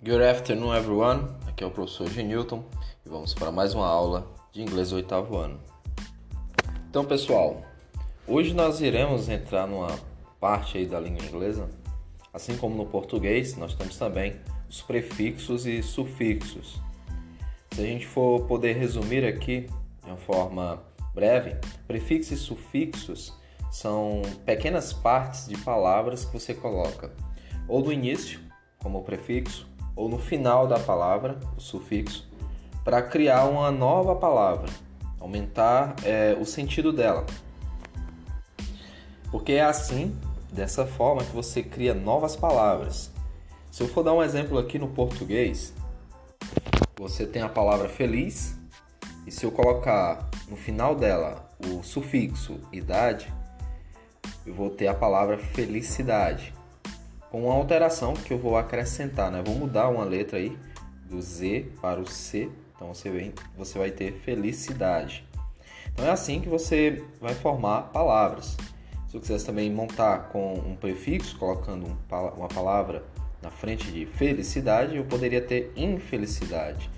Good afternoon, everyone. Aqui é o professor Genilton e vamos para mais uma aula de inglês oitavo ano. Então, pessoal, hoje nós iremos entrar numa parte aí da língua inglesa, assim como no português, nós temos também os prefixos e sufixos. Se a gente for poder resumir aqui de uma forma breve, prefixos e sufixos são pequenas partes de palavras que você coloca ou no início, como o prefixo, ou no final da palavra, o sufixo, para criar uma nova palavra, aumentar é, o sentido dela. Porque é assim, dessa forma, que você cria novas palavras. Se eu for dar um exemplo aqui no português, você tem a palavra feliz, e se eu colocar no final dela o sufixo idade, eu vou ter a palavra felicidade. Com uma alteração que eu vou acrescentar, né? Vou mudar uma letra aí do Z para o C. Então você, vem, você vai ter felicidade. Então é assim que você vai formar palavras. Se eu quisesse também montar com um prefixo, colocando uma palavra na frente de felicidade, eu poderia ter infelicidade.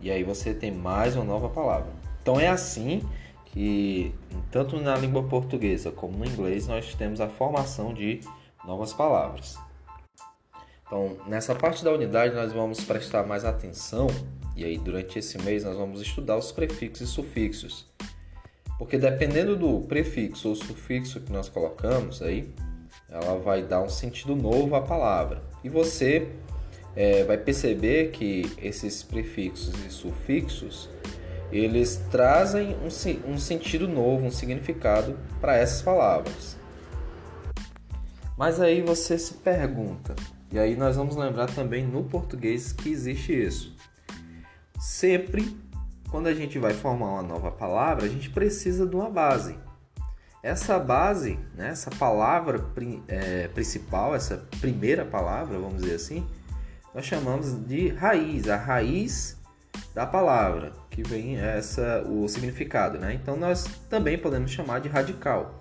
E aí você tem mais uma nova palavra. Então é assim que tanto na língua portuguesa como no inglês nós temos a formação de novas palavras. Então, nessa parte da unidade nós vamos prestar mais atenção e aí durante esse mês nós vamos estudar os prefixos e sufixos. Porque dependendo do prefixo ou sufixo que nós colocamos aí, ela vai dar um sentido novo à palavra. E você é, vai perceber que esses prefixos e sufixos eles trazem um, um sentido novo, um significado para essas palavras. Mas aí você se pergunta, e aí nós vamos lembrar também no português que existe isso. Sempre quando a gente vai formar uma nova palavra, a gente precisa de uma base. Essa base, né, essa palavra é, principal, essa primeira palavra, vamos dizer assim, nós chamamos de raiz, a raiz da palavra, que vem essa o significado, né? Então nós também podemos chamar de radical.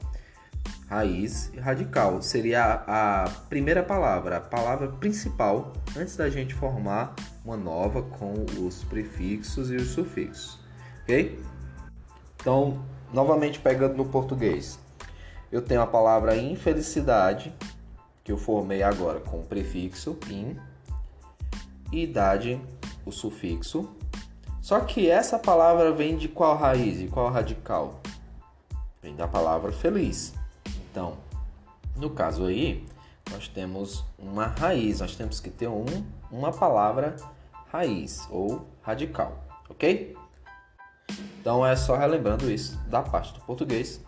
Raiz e radical seria a, a primeira palavra, a palavra principal antes da gente formar uma nova com os prefixos e os sufixos, ok? Então, novamente pegando no português, eu tenho a palavra infelicidade que eu formei agora com o prefixo in e idade o sufixo só que essa palavra vem de qual raiz, de qual radical? Vem da palavra feliz. Então, no caso aí, nós temos uma raiz, nós temos que ter um, uma palavra raiz ou radical, ok? Então é só relembrando isso da parte do português.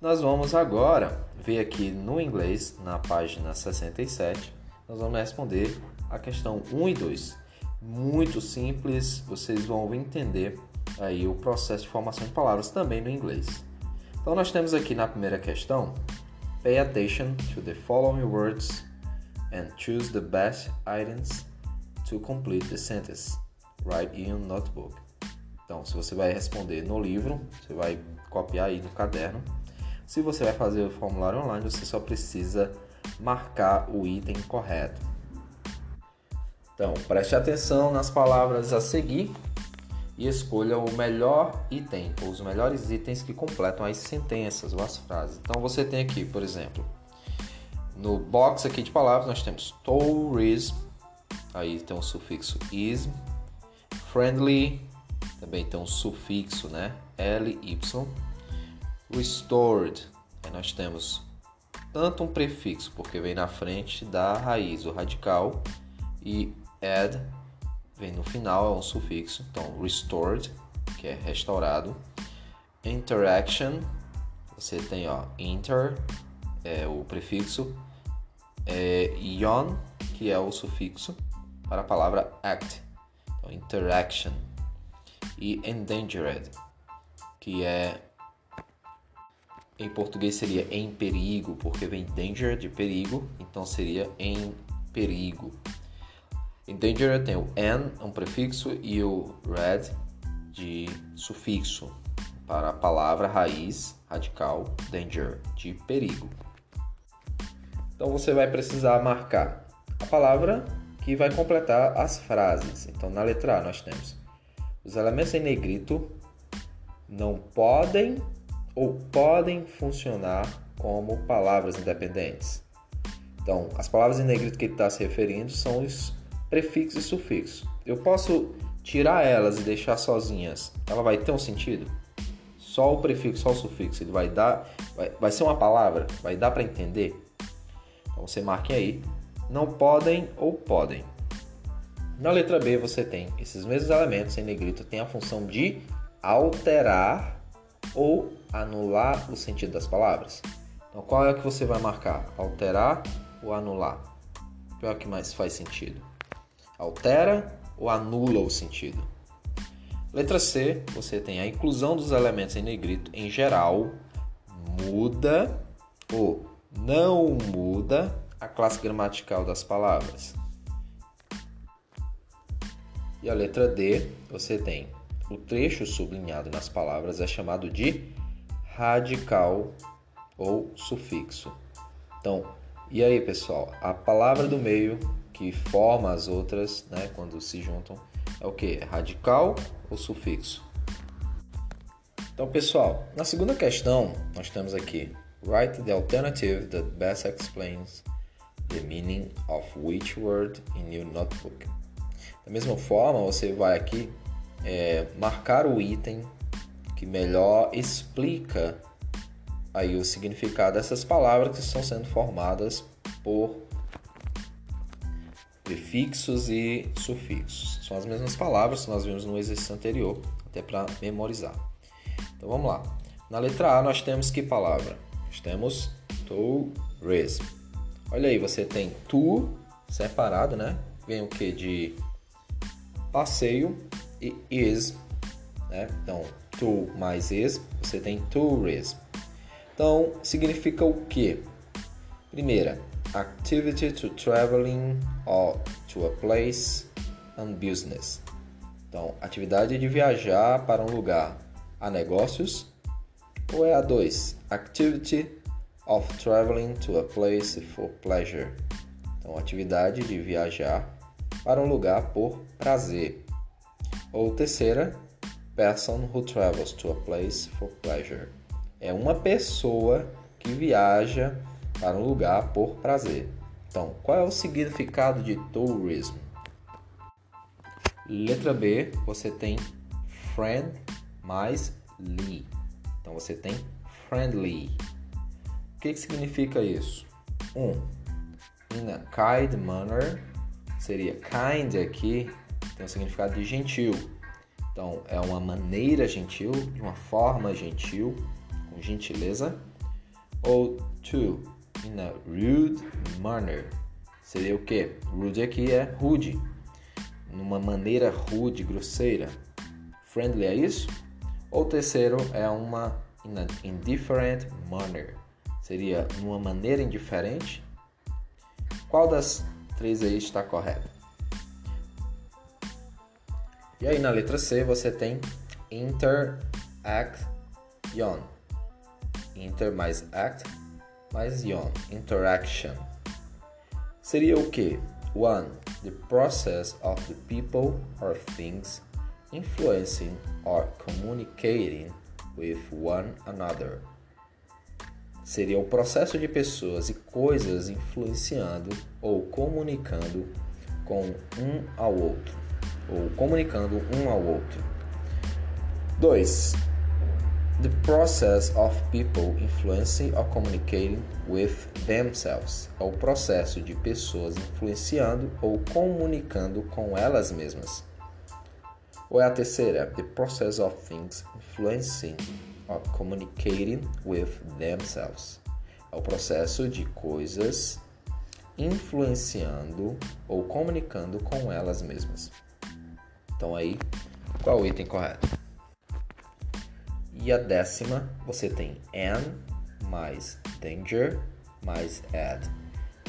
Nós vamos agora ver aqui no inglês, na página 67, nós vamos responder a questão 1 e 2 muito simples, vocês vão entender aí o processo de formação de palavras também no inglês. Então nós temos aqui na primeira questão, pay attention to the following words and choose the best items to complete the sentence. Write in your notebook. Então, se você vai responder no livro, você vai copiar aí no caderno. Se você vai fazer o formulário online, você só precisa marcar o item correto. Então, preste atenção nas palavras a seguir e escolha o melhor item, ou os melhores itens que completam as sentenças ou as frases. Então, você tem aqui, por exemplo, no box aqui de palavras nós temos tourism, aí tem um sufixo ism, friendly, também tem um sufixo, né, ly, restored, aí nós temos tanto um prefixo, porque vem na frente da raiz, o radical, e add vem no final, é um sufixo. Então, restored, que é restaurado. Interaction, você tem ó, inter, é o prefixo. É, ion, que é o sufixo para a palavra act. Então, interaction. E endangered, que é em português seria em perigo, porque vem danger de perigo, então seria em perigo. Em danger tem o n, um prefixo, e o red de sufixo para a palavra raiz radical danger, de perigo. Então você vai precisar marcar a palavra que vai completar as frases. Então, na letra A, nós temos os elementos em negrito não podem ou podem funcionar como palavras independentes. Então, as palavras em negrito que ele está se referindo são os prefixos e sufixos. Eu posso tirar elas e deixar sozinhas. Ela vai ter um sentido? Só o prefixo, só o sufixo, ele vai dar, vai, vai ser uma palavra, vai dar para entender. Então você marque aí, não podem ou podem. Na letra B você tem esses mesmos elementos em negrito tem a função de alterar ou anular o sentido das palavras. Então qual é que você vai marcar? Alterar ou anular? Qual é que mais faz sentido? Altera ou anula o sentido? Letra C, você tem a inclusão dos elementos em negrito em geral muda ou não muda a classe gramatical das palavras. E a letra D, você tem o trecho sublinhado nas palavras é chamado de radical ou sufixo. Então, e aí, pessoal, a palavra do meio que forma as outras, né, quando se juntam, é o que? Radical ou sufixo? Então, pessoal, na segunda questão, nós temos aqui Write the alternative that best explains the meaning of which word in your notebook. Da mesma forma, você vai aqui é, marcar o item que melhor explica aí o significado dessas palavras que estão sendo formadas por prefixos e sufixos. São as mesmas palavras que nós vimos no exercício anterior, até para memorizar. Então vamos lá. Na letra A nós temos que palavra? Nós temos tourism. Olha aí, você tem to separado, né? Vem o que de passeio e is, né? Então, to mais is, você tem tourism. Então, significa o que? Primeira, activity to traveling or to a place and business. Então, atividade de viajar para um lugar a negócios. Ou é a 2, activity of traveling to a place for pleasure. Então, atividade de viajar para um lugar por prazer. Ou terceira, person who travels to a place for pleasure. É uma pessoa que viaja para um lugar por prazer. Então, qual é o significado de tourism? Letra B, você tem friend mais ly. Então você tem friendly. O que, que significa isso? Um, in a kind manner seria kind aqui tem o significado de gentil. Então, é uma maneira gentil, de uma forma gentil, com gentileza. Ou to, in a rude manner. Seria o que? Rude aqui é rude, numa maneira rude, grosseira. Friendly é isso? Ou terceiro é uma in an indifferent manner. Seria numa maneira indiferente. Qual das três aí está correta? E aí na letra C você tem interaction. Inter mais act mais ion. Interaction. Seria o que? One, the process of the people or things influencing or communicating with one another. Seria o processo de pessoas e coisas influenciando ou comunicando com um ao outro ou comunicando um ao outro. 2. The process of people influencing or communicating with themselves é o processo de pessoas influenciando ou comunicando com elas mesmas. Ou é a terceira, the process of things influencing or communicating with themselves. É o processo de coisas influenciando ou comunicando com elas mesmas. Então aí, qual o item correto? E a décima, você tem an mais danger mais ad,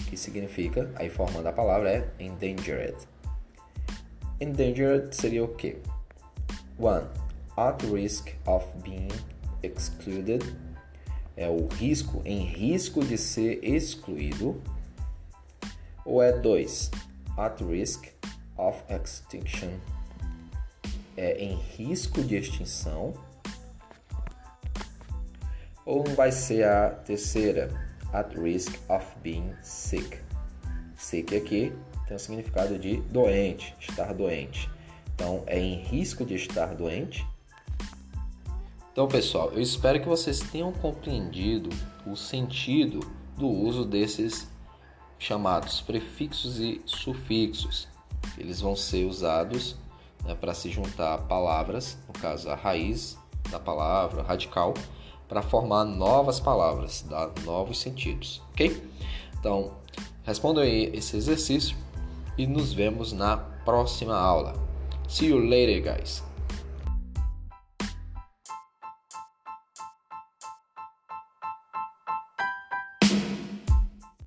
que significa, aí formando a palavra é endangered. Endangered seria o quê? One, at risk of being excluded, é o risco, em risco de ser excluído. Ou é dois, at risk of extinction é em risco de extinção. Ou vai ser a terceira, at risk of being sick. Sick aqui tem o significado de doente, estar doente. Então, é em risco de estar doente. Então, pessoal, eu espero que vocês tenham compreendido o sentido do uso desses chamados prefixos e sufixos. Eles vão ser usados né, para se juntar palavras, no caso a raiz da palavra, radical, para formar novas palavras, dar novos sentidos, ok? Então, respondam aí esse exercício e nos vemos na próxima aula. See you later, guys!